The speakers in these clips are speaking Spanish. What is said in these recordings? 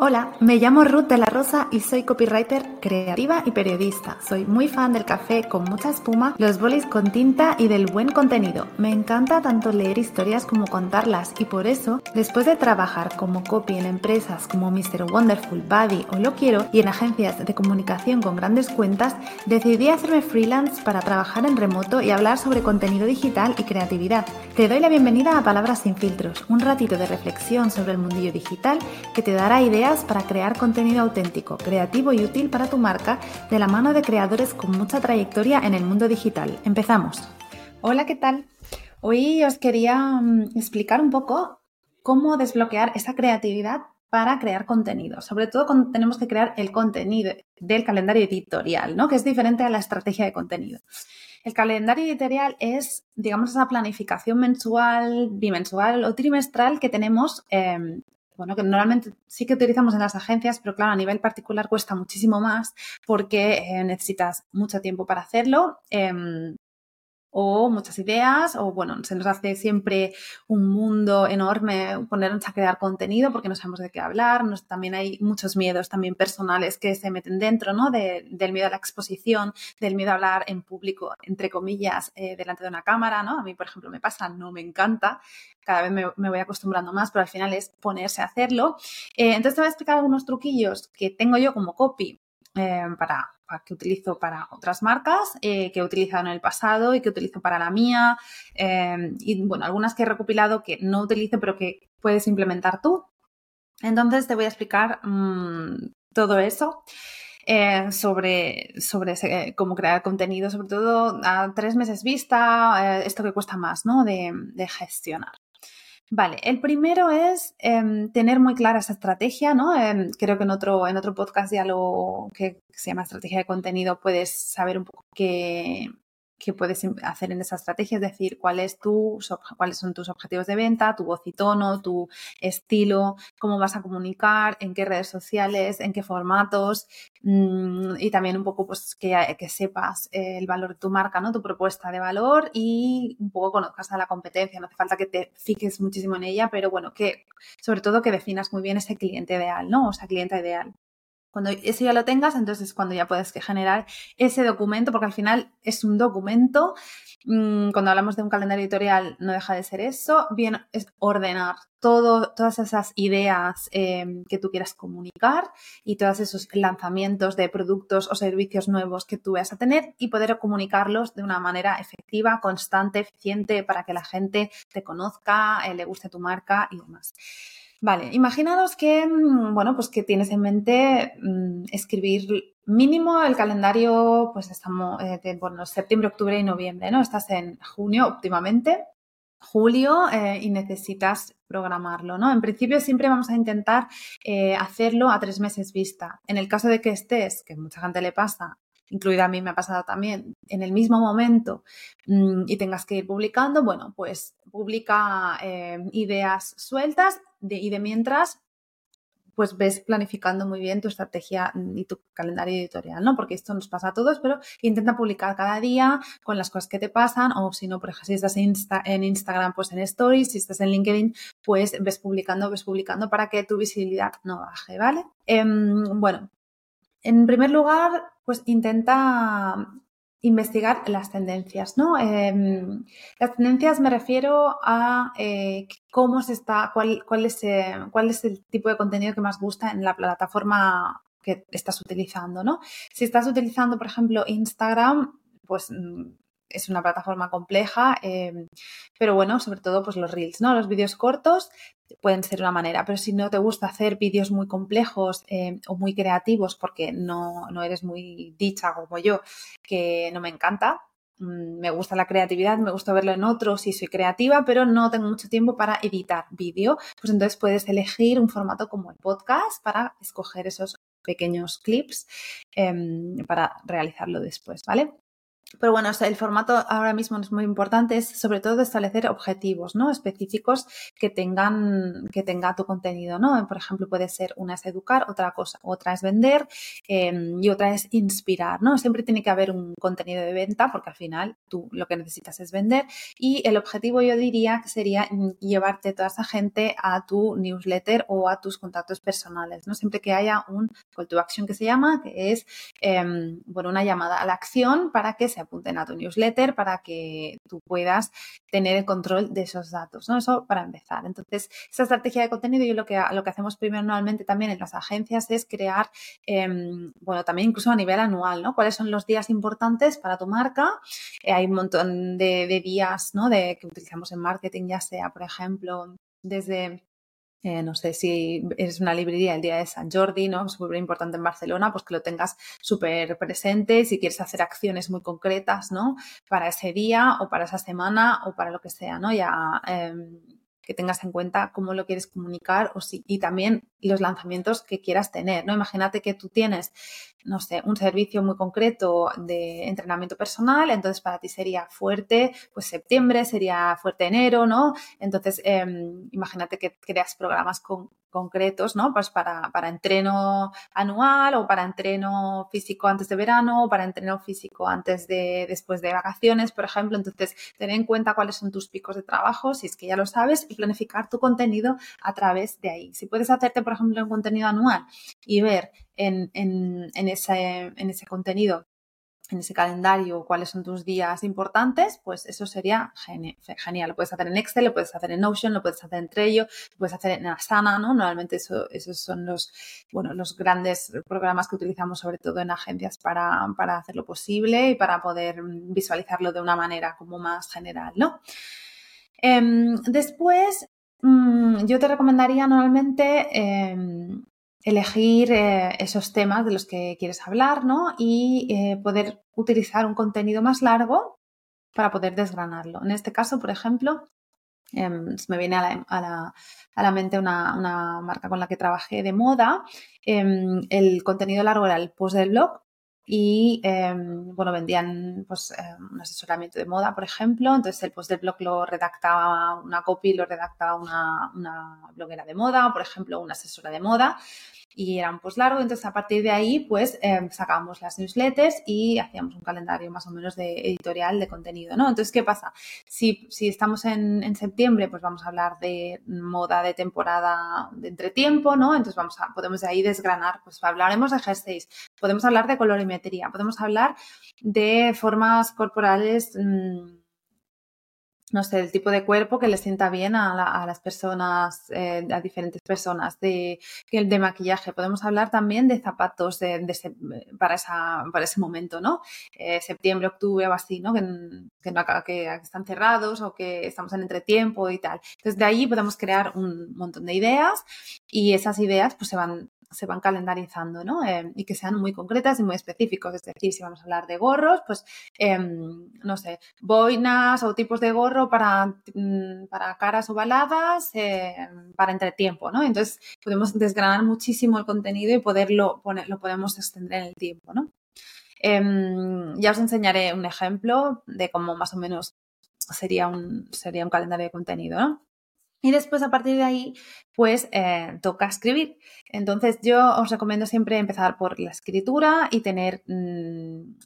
Hola, me llamo Ruth de la Rosa y soy copywriter creativa y periodista. Soy muy fan del café con mucha espuma, los bolis con tinta y del buen contenido. Me encanta tanto leer historias como contarlas y por eso, después de trabajar como copy en empresas como Mr. Wonderful, Buddy o Lo Quiero y en agencias de comunicación con grandes cuentas, decidí hacerme freelance para trabajar en remoto y hablar sobre contenido digital y creatividad. Te doy la bienvenida a Palabras sin filtros, un ratito de reflexión sobre el mundillo digital que te dará ideas para crear contenido auténtico, creativo y útil para tu marca de la mano de creadores con mucha trayectoria en el mundo digital. Empezamos. Hola, ¿qué tal? Hoy os quería mm, explicar un poco cómo desbloquear esa creatividad para crear contenido, sobre todo cuando tenemos que crear el contenido del calendario editorial, ¿no? que es diferente a la estrategia de contenido. El calendario editorial es, digamos, esa planificación mensual, bimensual o trimestral que tenemos em, bueno, que normalmente sí que utilizamos en las agencias, pero claro, a nivel particular cuesta muchísimo más porque eh, necesitas mucho tiempo para hacerlo. Em, o muchas ideas, o bueno, se nos hace siempre un mundo enorme ponernos a crear contenido porque no sabemos de qué hablar, también hay muchos miedos también personales que se meten dentro, ¿no? del miedo a la exposición, del miedo a hablar en público, entre comillas, eh, delante de una cámara, ¿no? A mí, por ejemplo, me pasa, no me encanta, cada vez me, voy acostumbrando más, pero al final es ponerse a hacerlo. Eh, entonces te voy a explicar algunos truquillos que tengo yo como copy eh, para que utilizo para otras marcas, eh, que he utilizado en el pasado y que utilizo para la mía. Em, y bueno, algunas que he recopilado que no utilizo, pero que puedes implementar tú. Entonces te voy a explicar mm, todo eso. Eh, sobre, sobre cómo crear contenido, sobre todo a tres meses vista, eh, esto que cuesta más, ¿no? de gestionar. Vale, el primero es em, tener muy clara esa estrategia, ¿no? Em, creo que en otro, en otro podcast ya lo que se llama estrategia de contenido puedes saber un poco qué, que puedes hacer en esa estrategia, es decir, cuál es tu, cuáles son tus objetivos de venta, tu voz y tono, tu estilo, cómo vas a comunicar, en qué redes sociales, en qué formatos mm, y también un poco pues que, que, sepas el valor de tu marca, ¿no? tu propuesta de valor y un poco conozcas a la competencia, no hace falta que te fijes muchísimo en ella, pero bueno, que sobre todo que definas muy bien ese cliente ideal, ¿no? O sea, cliente ideal. Cuando eso ya lo tengas, entonces es cuando ya puedes generar ese documento, porque al final es un documento. Mm, cuando hablamos de un calendario editorial, no deja de ser eso. Bien, es ordenar todas esas ideas em, que tú quieras comunicar y todos esos lanzamientos de productos o servicios nuevos que tú vas a tener y poder comunicarlos de una manera efectiva, constante, eficiente, para que la gente te conozca, eh, le guste tu marca y demás. Vale, imaginaros que, mm, bueno, pues que tienes en mente mm, escribir mínimo el calendario, pues estamos, eh, de, bueno, septiembre, octubre y noviembre, ¿no? Estás en junio óptimamente, julio eh, y necesitas programarlo, ¿no? En principio siempre vamos a intentar eh, hacerlo a tres meses vista. En el caso de que estés, que mucha gente le pasa, incluida a mí me ha pasado también, en el mismo momento mm, y tengas que ir publicando, bueno, pues publica ideas sueltas y de mientras, pues ves planificando muy bien tu estrategia y tu calendario editorial, ¿no? Porque esto nos pasa a todos, pero intenta publicar cada día con las cosas que te pasan o si no, por ejemplo, si estás en, Instagram, pues en Stories, si estás en LinkedIn, pues ves publicando, ves publicando para que tu visibilidad no baje, ¿vale? Em, bueno, en primer lugar, pues intenta investigar las tendencias, ¿no? Em, las tendencias me refiero a eh, cómo se está, cuál, cuál, es, eh, cuál es el tipo de contenido que más gusta en la plataforma que estás utilizando, ¿no? Si estás utilizando, por ejemplo, Instagram, pues mm, es una plataforma compleja, em, pero bueno, sobre todo pues los reels, ¿no? Los vídeos cortos pueden ser una manera, pero si no te gusta hacer vídeos muy complejos em, o muy creativos porque no, no, eres muy dicha como yo, que no me encanta, mm, me gusta la creatividad, me gusta verlo en otros y soy creativa, pero no tengo mucho tiempo para editar vídeo, pues entonces puedes elegir un formato como el podcast para escoger esos pequeños clips em, para realizarlo después, ¿vale? Pero bueno, el formato ahora mismo es muy importante, es sobre todo establecer objetivos, ¿no? Específicos que tengan, que tenga tu contenido, ¿no? Por ejemplo, puede ser una es educar, otra cosa, otra es vender em, y otra es inspirar, ¿no? Siempre tiene que haber un contenido de venta porque al final tú lo que necesitas es vender y el objetivo yo diría que sería llevarte toda esa gente a tu newsletter o a tus contactos personales, ¿no? Siempre que haya un call to action que se llama, que es, em, bueno, una llamada a la acción para que se apunten a tu newsletter para que tú puedas tener el control de esos datos, ¿no? Eso para empezar. Entonces, esa estrategia de contenido y lo que, lo que hacemos primero normalmente también en las agencias es crear, em, bueno, también incluso a nivel anual, ¿no? ¿Cuáles son los días importantes para tu marca? Eh, hay un montón de, de días, ¿no? De, que utilizamos en marketing, ya sea, por ejemplo, desde eh, no sé si eres una librería el día de San Jordi, ¿no? Es súper importante en Barcelona, pues que lo tengas súper presente, si quieres hacer acciones muy concretas, ¿no? Para ese día o para esa semana o para lo que sea, ¿no? Ya em, que tengas en cuenta cómo lo quieres comunicar o si, y también los lanzamientos que quieras tener, ¿no? Imagínate que tú tienes, no sé, un servicio muy concreto de entrenamiento personal, entonces para ti sería fuerte, pues septiembre, sería fuerte enero, ¿no? Entonces, em, imagínate que creas programas con, concretos, ¿no? Pues para, para entreno anual o para entreno físico antes de verano o para entreno físico antes de, después de vacaciones, por ejemplo. Entonces, tener en cuenta cuáles son tus picos de trabajo, si es que ya lo sabes, y planificar tu contenido a través de ahí. Si puedes hacerte, por ejemplo, un contenido anual y ver en, en, en, ese, en ese contenido en ese calendario cuáles son tus días importantes, pues eso sería genial. Lo puedes hacer en Excel, lo puedes hacer en Notion, lo puedes hacer en Trello, lo puedes hacer en Asana, ¿no? Normalmente eso, esos son los, bueno, los grandes programas que utilizamos sobre todo en agencias para, para hacerlo posible y para poder visualizarlo de una manera como más general, ¿no? Em, después, mm, yo te recomendaría normalmente em, elegir eh, esos temas de los que quieres hablar, ¿no? Y eh, poder utilizar un contenido más largo para poder desgranarlo. En este caso, por ejemplo, em, me viene a la, mente una, marca con la que trabajé de moda. Em, el contenido largo era el post del blog y em, bueno, vendían pues, un asesoramiento de moda, por ejemplo. Entonces el post del blog lo redactaba una copy, lo redactaba una, una bloguera de moda, por ejemplo, una asesora de moda y era un post largo, entonces a partir de ahí pues eh, sacábamos las newsletters y hacíamos un calendario más o menos de editorial de contenido, ¿no? Entonces, ¿qué pasa? Si, si estamos en, en, septiembre, pues vamos a hablar de moda de temporada de entretiempo, ¿no? Entonces vamos a, podemos de ahí desgranar, pues hablaremos de jerseys, podemos hablar de colorimetría, podemos hablar de formas corporales mmm, no sé, el tipo de cuerpo que le sienta bien a, las personas, eh, a diferentes personas, de, de maquillaje. Podemos hablar también de zapatos de, para, esa, para ese momento, ¿no? Eh, septiembre, octubre o así, ¿no? Que, que, no, que están cerrados o que estamos en entretiempo y tal. Entonces, de ahí podemos crear un montón de ideas y esas ideas pues se van se van calendarizando, ¿no? Eh, y que sean muy concretas y muy específicos. Es decir, si vamos a hablar de gorros, pues, em, no sé, boinas o tipos de gorro para, mm, para caras ovaladas, eh, para entretiempo, ¿no? Entonces, podemos desgranar muchísimo el contenido y poderlo poner, lo podemos extender en el tiempo, ¿no? Em, ya os enseñaré un ejemplo de cómo más o menos sería un, sería un calendario de contenido, ¿no? Y después, a partir de ahí, pues eh, toca escribir. Entonces, yo os recomiendo siempre empezar por la escritura y tener, mm,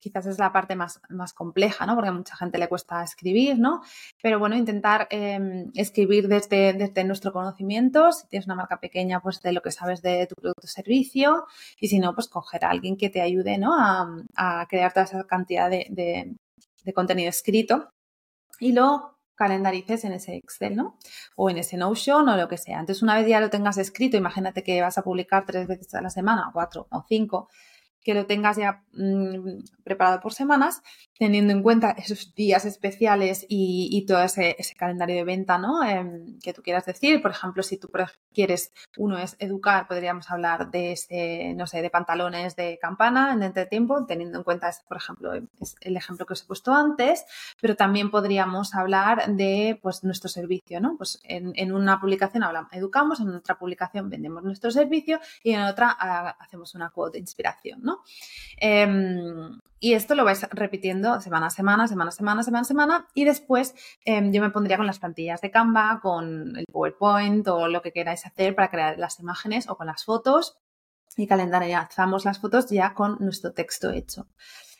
quizás es la parte más, más compleja, ¿no? Porque a mucha gente le cuesta escribir, ¿no? Pero bueno, intentar em, escribir desde, desde nuestro conocimiento. Si tienes una marca pequeña, pues de lo que sabes de tu producto o servicio. Y si no, pues coger a alguien que te ayude, ¿no? A, a crear toda esa cantidad de, de, de contenido escrito. Y luego calendarices en ese Excel, ¿no? O en ese Notion o lo que sea. Entonces, una vez ya lo tengas escrito, imagínate que vas a publicar tres veces a la semana, cuatro o cinco, que lo tengas ya mm, preparado por semanas, teniendo en cuenta esos días especiales y, todo ese, calendario de venta, ¿no? Em, que tú quieras decir. Por ejemplo, si tú quieres, uno es educar, podríamos hablar de ese, no sé, de pantalones de campana en entretiempo, teniendo en cuenta, por ejemplo, el ejemplo que os he puesto antes, pero también podríamos hablar de, pues, nuestro servicio, ¿no? Pues en, en una publicación hablamos, educamos, en otra publicación vendemos nuestro servicio y en otra ah, hacemos una quote de inspiración, ¿no? Em, y esto lo vais repitiendo semana a semana, semana a semana, semana a semana. Y después em, yo me pondría con las plantillas de Canva, con el PowerPoint o lo que queráis hacer para crear las imágenes o con las fotos. Y calendarizamos las fotos ya con nuestro texto hecho.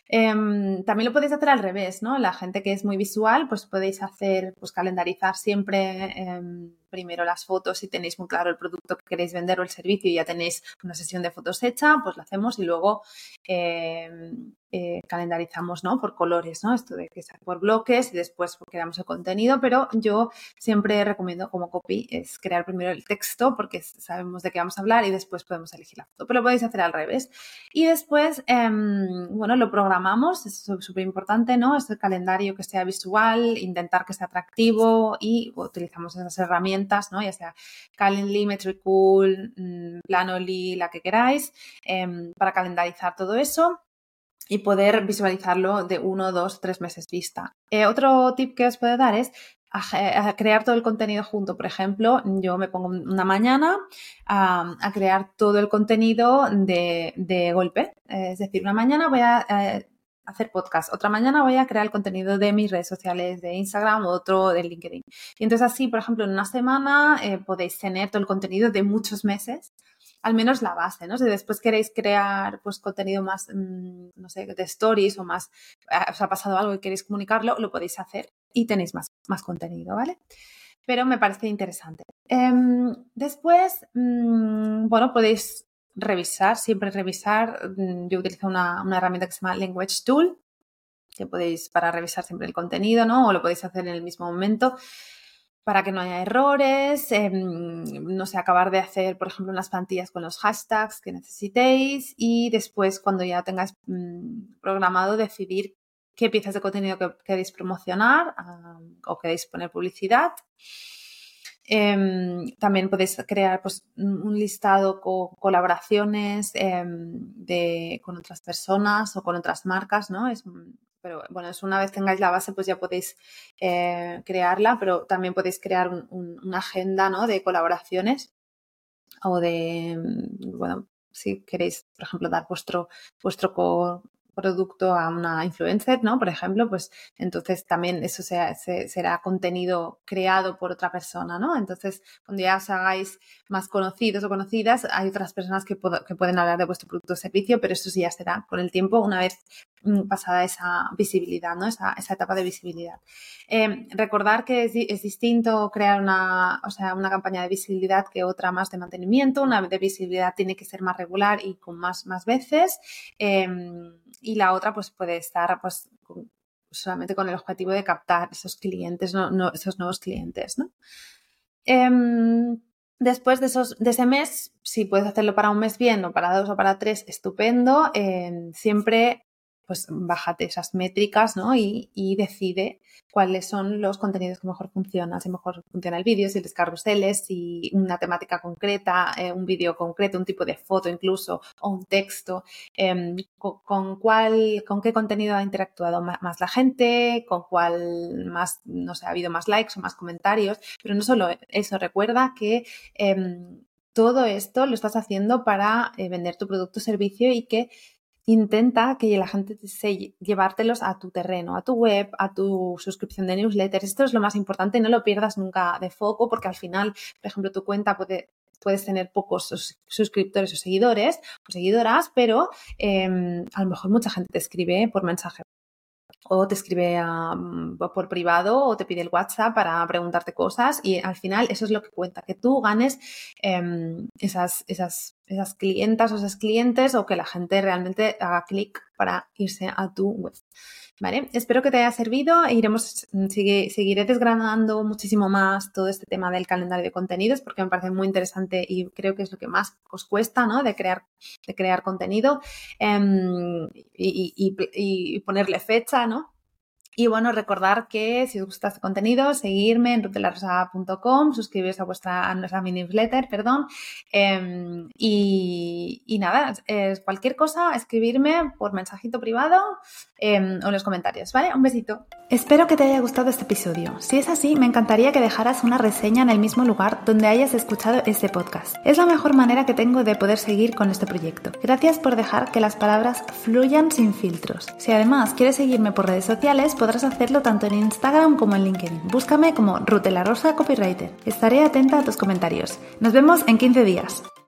Em, también lo podéis hacer al revés, ¿no? La gente que es muy visual, pues podéis hacer, pues calendarizar siempre em, primero las fotos si tenéis muy claro el producto que queréis vender o el servicio y ya tenéis una sesión de fotos hecha, pues lo hacemos y luego em, eh, calendarizamos ¿no? por colores, ¿no? Esto de que sea por bloques y después creamos el contenido, pero yo siempre recomiendo como copy es crear primero el texto porque sabemos de qué vamos a hablar y después podemos elegir la foto, pero lo podéis hacer al revés. Y después, em, bueno, lo programamos, es súper importante, ¿no? Es el calendario que sea visual, intentar que sea atractivo y utilizamos esas herramientas, Ya sea Calendly, Metricool, mm, Planoly, la que queráis, em, para calendarizar todo eso y poder visualizarlo de uno, dos, tres meses vista. Eh, otro tip que os puedo dar es crear todo el contenido junto. Por ejemplo, yo me pongo una mañana a, crear todo el contenido de, golpe. es decir, una mañana voy a eh, hacer podcast, otra mañana voy a crear el contenido de mis redes sociales, de Instagram, otro de LinkedIn. Y entonces así, por ejemplo, en una semana eh, podéis tener todo el contenido de muchos meses al menos la base, ¿no? Si después queréis crear pues contenido más, mm, no sé, de stories o más, ah, os ha pasado algo y queréis comunicarlo, lo podéis hacer y tenéis más, más contenido, ¿vale? Pero me parece interesante. Em, después, mm, bueno, podéis revisar, siempre revisar. Mm, yo utilizo una, una herramienta que se llama Language Tool, que podéis para revisar siempre el contenido, ¿no? O lo podéis hacer en el mismo momento para que no haya errores, em, no sé, acabar de hacer, por ejemplo, unas plantillas con los hashtags que necesitéis y después, cuando ya tengáis mm, programado, decidir qué piezas de contenido queréis promocionar o queréis poner publicidad. Em, también podéis crear pues, un listado con colaboraciones em, de, con otras personas o con otras marcas, ¿no? Es pero bueno, es una vez tengáis la base, pues ya podéis eh, crearla, pero también podéis crear una agenda ¿no? de colaboraciones o de, bueno, si queréis, por ejemplo, dar vuestro, vuestro producto a una influencer, ¿no? Por ejemplo, pues entonces también eso será contenido creado por otra persona, ¿no? Entonces, cuando ya os hagáis más conocidos o conocidas, hay otras personas que, que pueden hablar de vuestro producto o servicio, pero eso sí ya será con el tiempo una vez mm, pasada esa visibilidad, ¿no? Esa, esa etapa de visibilidad. Eh, recordar que es, es, distinto crear una, o sea, una campaña de visibilidad que otra más de mantenimiento. Una de visibilidad tiene que ser más regular y con más, más veces. Eh, y la otra pues puede estar pues solamente con el objetivo de captar esos clientes, no, esos nuevos clientes, ¿no? Em, después de, esos, de ese mes, si puedes hacerlo para un mes bien o para dos o para tres, estupendo. Em, siempre pues bájate esas métricas ¿no? y, decide cuáles son los contenidos que mejor funcionan, si mejor funciona el vídeo, si el carruseles, si una temática concreta, eh, un vídeo concreto, un tipo de foto incluso, o un texto, em, con, cuál, con qué contenido ha interactuado más la gente, con cuál más, no sé, ha habido más likes o más comentarios, pero no solo eso, recuerda que em, todo esto lo estás haciendo para eh, vender tu producto o servicio y que intenta que la gente desee llevártelos a tu terreno, a tu web, a tu suscripción de newsletters. Esto es lo más importante, no lo pierdas nunca de foco porque al final, por ejemplo, tu cuenta puede puedes tener pocos suscriptores o seguidores o seguidoras, pero em, a lo mejor mucha gente te escribe por mensaje o te escribe mm, por privado o te pide el WhatsApp para preguntarte cosas y al final eso es lo que cuenta, que tú ganes em, esas, esas, esas clientas o esos clientes o que la gente realmente haga clic para irse a tu web. ¿Vale? Espero que te haya servido e iremos, mm, seguiré desgranando muchísimo más todo este tema del calendario de contenidos porque me parece muy interesante y creo que es lo que más os cuesta, ¿no? De crear, de crear contenido em, y, y, ponerle fecha, ¿no? Y bueno, recordar que si os gusta este contenido, seguirme en rutelarosa.com, suscribiros a vuestra nuestra newsletter, perdón. Em, y, nada, cualquier cosa, escribirme por mensajito privado em, o en los comentarios, ¿vale? Un besito. Espero que te haya gustado este episodio. Si es así, me encantaría que dejaras una reseña en el mismo lugar donde hayas escuchado este podcast. Es la mejor manera que tengo de poder seguir con este proyecto. Gracias por dejar que las palabras fluyan sin filtros. Si además quieres seguirme por redes sociales, podrás hacerlo tanto en Instagram como en LinkedIn. Búscame como Rutela Rosa Copywriter. Estaré atenta a tus comentarios. Nos vemos en 15 días.